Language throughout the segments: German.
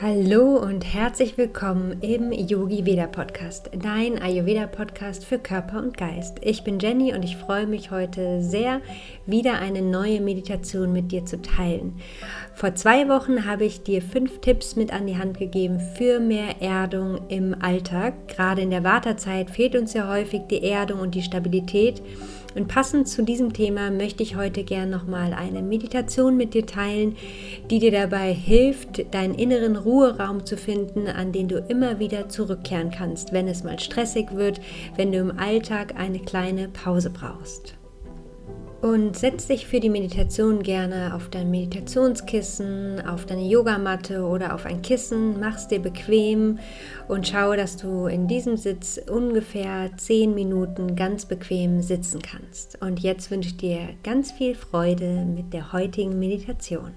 Hallo und herzlich willkommen im Yogi Veda Podcast, dein Ayurveda Podcast für Körper und Geist. Ich bin Jenny und ich freue mich heute sehr, wieder eine neue Meditation mit dir zu teilen. Vor zwei Wochen habe ich dir fünf Tipps mit an die Hand gegeben für mehr Erdung im Alltag. Gerade in der Wartezeit fehlt uns ja häufig die Erdung und die Stabilität. Und passend zu diesem Thema möchte ich heute gern nochmal eine Meditation mit dir teilen, die dir dabei hilft, deinen inneren Ruheraum zu finden, an den du immer wieder zurückkehren kannst, wenn es mal stressig wird, wenn du im Alltag eine kleine Pause brauchst. Und setz dich für die Meditation gerne auf dein Meditationskissen, auf deine Yogamatte oder auf ein Kissen, mach's dir bequem und schau, dass du in diesem Sitz ungefähr 10 Minuten ganz bequem sitzen kannst. Und jetzt wünsche ich dir ganz viel Freude mit der heutigen Meditation.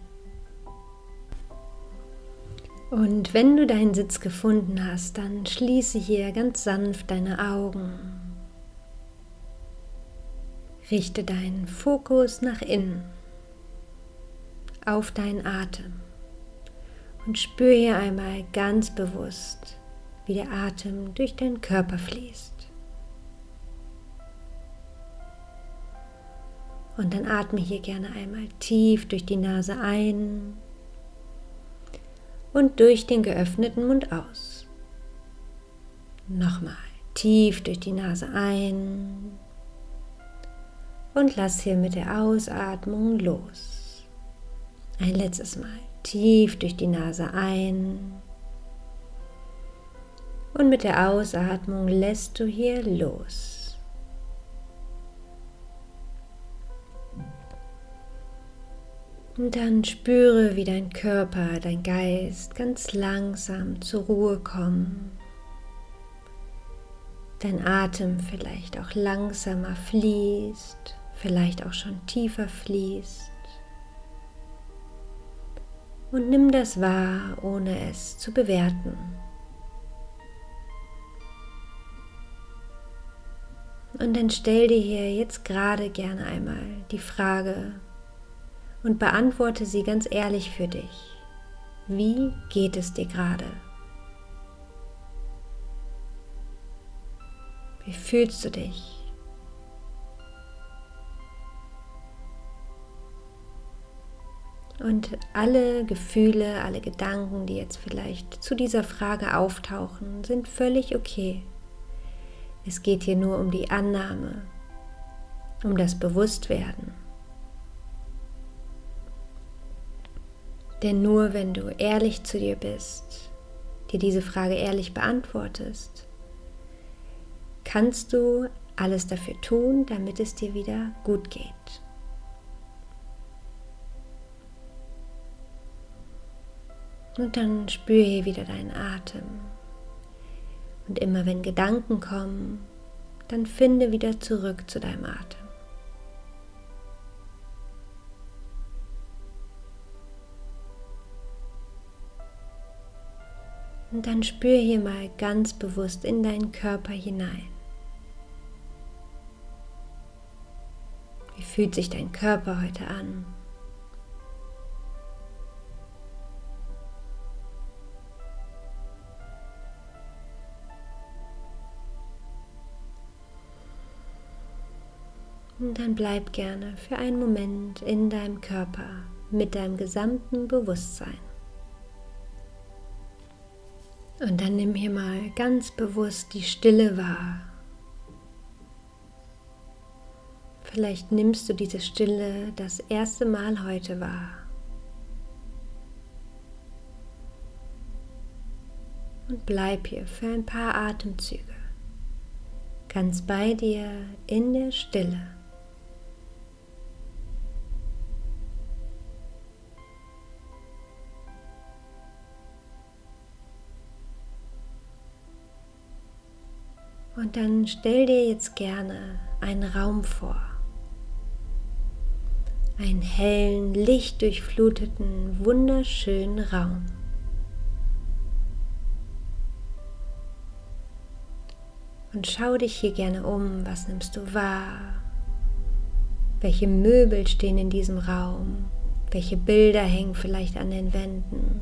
Und wenn du deinen Sitz gefunden hast, dann schließe hier ganz sanft deine Augen Richte deinen Fokus nach innen, auf deinen Atem und spüre hier einmal ganz bewusst, wie der Atem durch deinen Körper fließt. Und dann atme hier gerne einmal tief durch die Nase ein und durch den geöffneten Mund aus. Nochmal tief durch die Nase ein und lass hier mit der Ausatmung los. Ein letztes Mal tief durch die Nase ein und mit der Ausatmung lässt du hier los. Und dann spüre, wie dein Körper, dein Geist ganz langsam zur Ruhe kommen. Dein Atem vielleicht auch langsamer fließt vielleicht auch schon tiefer fließt. Und nimm das wahr, ohne es zu bewerten. Und dann stell dir hier jetzt gerade gerne einmal die Frage und beantworte sie ganz ehrlich für dich. Wie geht es dir gerade? Wie fühlst du dich? Und alle Gefühle, alle Gedanken, die jetzt vielleicht zu dieser Frage auftauchen, sind völlig okay. Es geht hier nur um die Annahme, um das Bewusstwerden. Denn nur wenn du ehrlich zu dir bist, dir diese Frage ehrlich beantwortest, kannst du alles dafür tun, damit es dir wieder gut geht. Und dann spüre hier wieder deinen Atem. Und immer wenn Gedanken kommen, dann finde wieder zurück zu deinem Atem. Und dann spüre hier mal ganz bewusst in deinen Körper hinein. Wie fühlt sich dein Körper heute an? Und dann bleib gerne für einen Moment in deinem Körper mit deinem gesamten Bewusstsein. Und dann nimm hier mal ganz bewusst die Stille wahr. Vielleicht nimmst du diese Stille das erste Mal heute wahr. Und bleib hier für ein paar Atemzüge ganz bei dir in der Stille. Und dann stell dir jetzt gerne einen Raum vor. Einen hellen, lichtdurchfluteten, wunderschönen Raum. Und schau dich hier gerne um, was nimmst du wahr? Welche Möbel stehen in diesem Raum? Welche Bilder hängen vielleicht an den Wänden?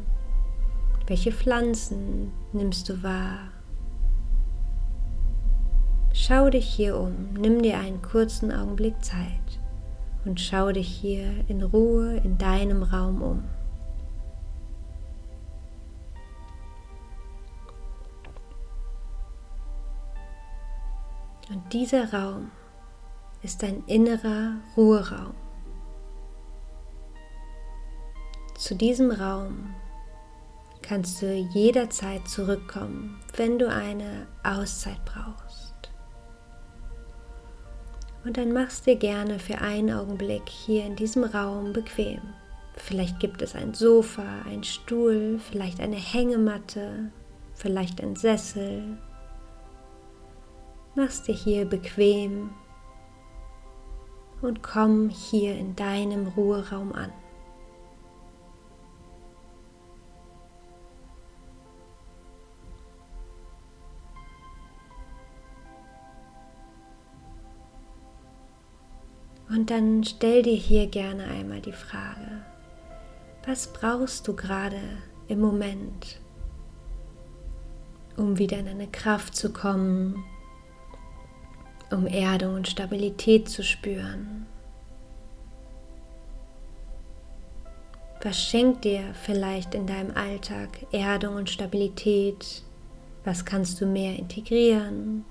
Welche Pflanzen nimmst du wahr? Schau dich hier um, nimm dir einen kurzen Augenblick Zeit und schau dich hier in Ruhe in deinem Raum um. Und dieser Raum ist ein innerer Ruheraum. Zu diesem Raum kannst du jederzeit zurückkommen, wenn du eine Auszeit brauchst. Und dann machst dir gerne für einen Augenblick hier in diesem Raum bequem. Vielleicht gibt es ein Sofa, ein Stuhl, vielleicht eine Hängematte, vielleicht ein Sessel. Machst dir hier bequem und komm hier in deinem Ruheraum an. Und dann stell dir hier gerne einmal die Frage, was brauchst du gerade im Moment, um wieder in deine Kraft zu kommen, um Erdung und Stabilität zu spüren? Was schenkt dir vielleicht in deinem Alltag Erdung und Stabilität? Was kannst du mehr integrieren?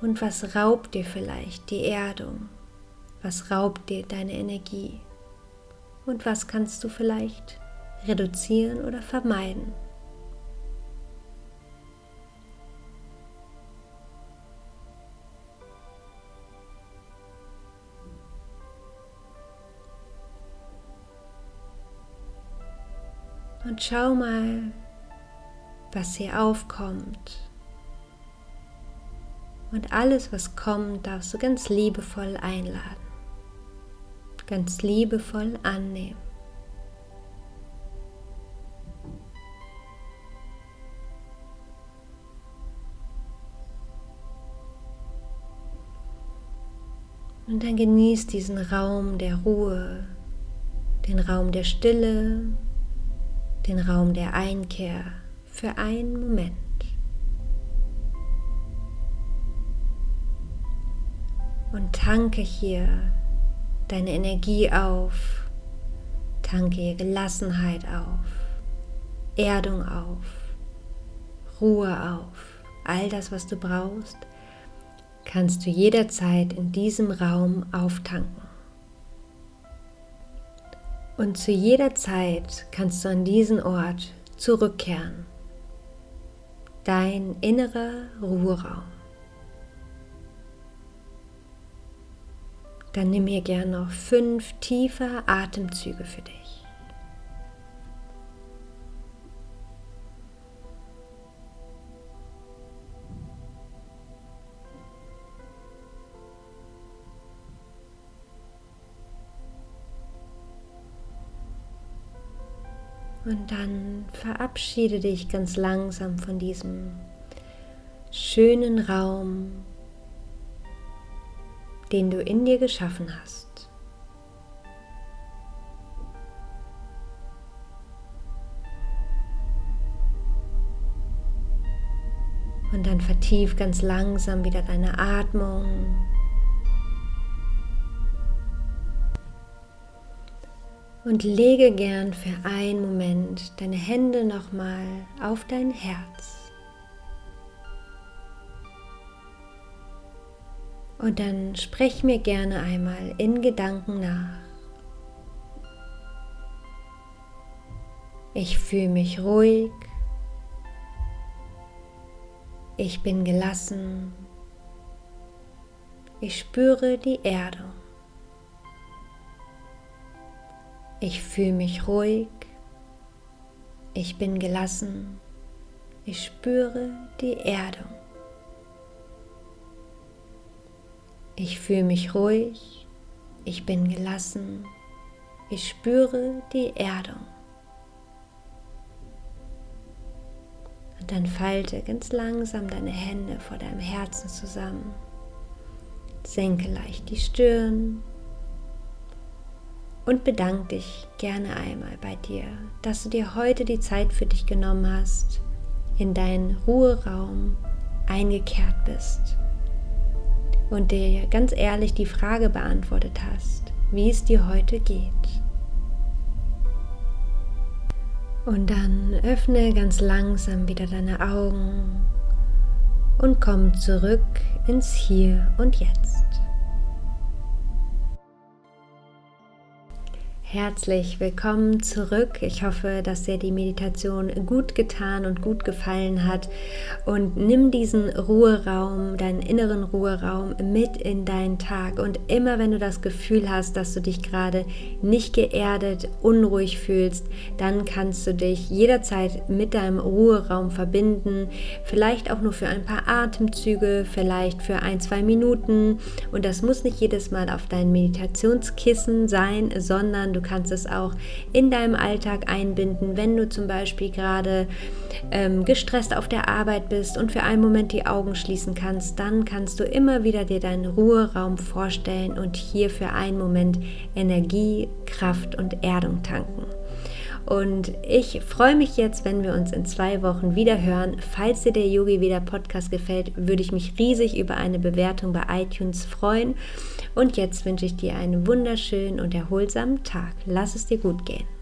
Und was raubt dir vielleicht die Erdung was raubt dir deine Energie und was kannst du vielleicht reduzieren oder vermeiden. Und schau mal, was hier aufkommt. Und alles, was kommt, darfst du ganz liebevoll einladen ganz liebevoll annehmen. Und dann genieß diesen Raum der Ruhe, den Raum der Stille, den Raum der Einkehr für einen Moment. Und tanke hier deine Energie auf, tanke Gelassenheit auf, Erdung auf, Ruhe auf. All das, was du brauchst, kannst du jederzeit in diesem Raum auftanken. Und zu jeder Zeit kannst du an diesen Ort zurückkehren. Dein innerer Ruheraum. Dann nimm hier gern noch fünf tiefe Atemzüge für dich. Und dann verabschiede dich ganz langsam von diesem schönen Raum, den du in dir geschaffen hast. Und dann vertief ganz langsam wieder deine Atmung. Und lege gern für einen Moment deine Hände nochmal auf dein Herz. Und dann sprech mir gerne einmal in Gedanken nach. Ich fühle mich ruhig. Ich bin gelassen. Ich spüre die Erdung. Ich fühle mich ruhig. Ich bin gelassen. Ich spüre die Erdung. Ich fühle mich ruhig, ich bin gelassen, ich spüre die Erdung. Und dann falte ganz langsam deine Hände vor deinem Herzen zusammen. Senke leicht die Stirn und bedanke dich gerne einmal bei dir, dass du dir heute die Zeit für dich genommen hast, in deinen Ruheraum eingekehrt bist und dir ganz ehrlich die Frage beantwortet hast, wie es dir heute geht. Und dann öffne ganz langsam wieder deine Augen und komm zurück ins Hier und Jetzt. Herzlich willkommen zurück. Ich hoffe, dass dir die Meditation gut getan und gut gefallen hat. Und nimm diesen Ruheraum, deinen inneren Ruheraum mit in deinen Tag. Und immer wenn du das Gefühl hast, dass du dich gerade nicht geerdet, unruhig fühlst, dann kannst du dich jederzeit mit deinem Ruheraum verbinden. Vielleicht auch nur für ein paar Atemzüge, vielleicht für ein, zwei Minuten. Und das muss nicht jedes Mal auf dein Meditationskissen sein, sondern du kannst es auch in deinem Alltag einbinden, wenn du zum Beispiel gerade ähm, gestresst auf der Arbeit bist und für einen Moment die Augen schließen kannst, dann kannst du immer wieder dir deinen Ruheraum vorstellen und hier für einen Moment Energie, Kraft und Erdung tanken. Und ich freue mich jetzt, wenn wir uns in zwei Wochen wieder hören. Falls dir der Yogi Veda Podcast gefällt, würde ich mich riesig über eine Bewertung bei iTunes freuen. Und jetzt wünsche ich dir einen wunderschönen und erholsamen Tag. Lass es dir gut gehen.